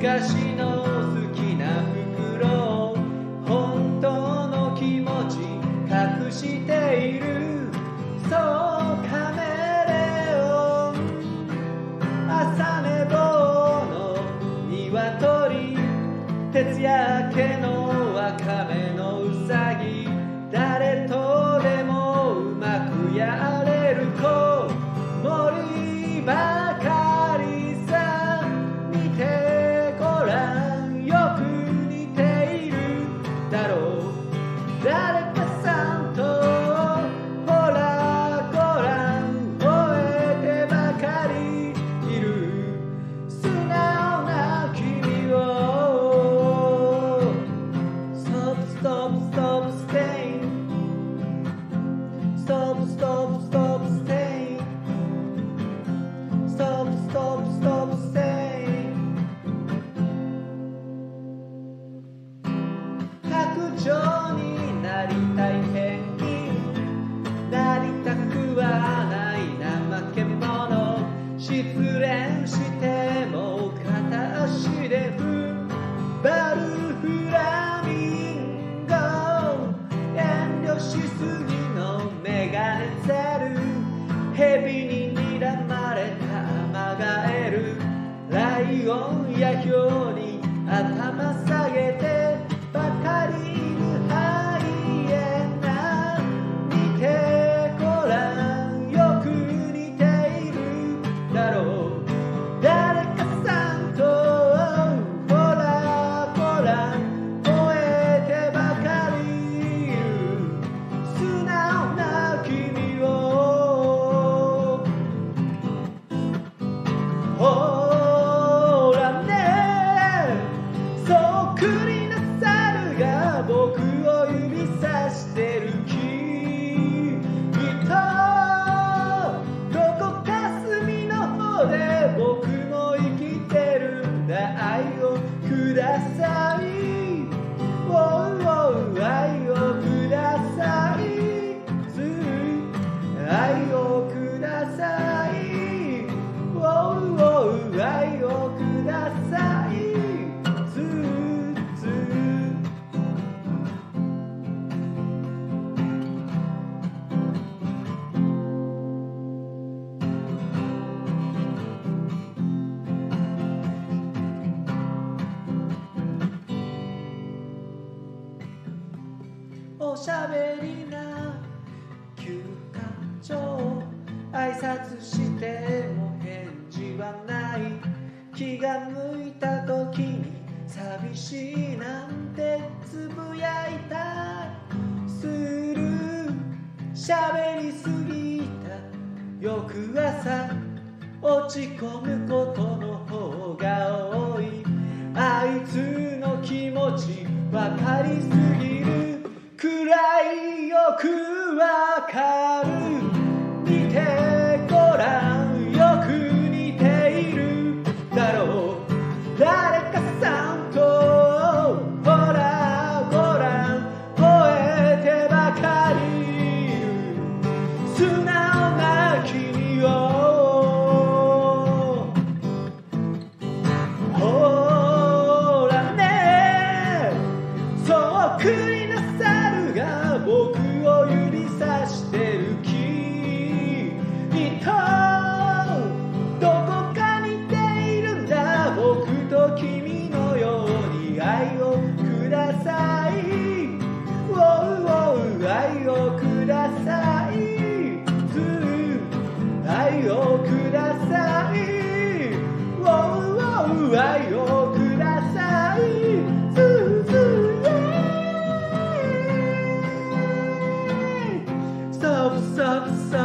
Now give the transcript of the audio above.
昔の好きな袋を本当の気持ち隠しているそうカメレオン。朝寝坊の鶏徹夜明けのわかめのうさぎ。誰と誰なりたいペンギンなりたくはない怠け者失恋しても片足で踏ん張る。フラミンゴ遠慮しすぎのメガネザル蛇に睨まれたアマガエルライオンやヒョウに頭下てる君とどこか隅の方で僕も生きてるんだ。愛をください。おしゃべりな休暇帳挨拶しても返事はない気が向いた時に寂しいなんてつぶやいたするしゃべりすぎた翌朝落ち込むことの方 Stop. sub.